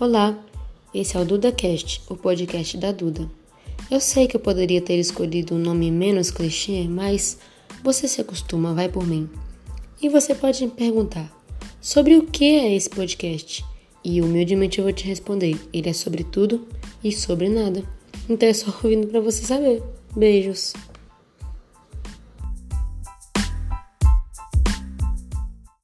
Olá, esse é o DudaCast, o podcast da Duda. Eu sei que eu poderia ter escolhido um nome menos clichê, mas você se acostuma, vai por mim. E você pode me perguntar sobre o que é esse podcast? E humildemente eu vou te responder: ele é sobre tudo e sobre nada. Então é só ouvindo para você saber. Beijos.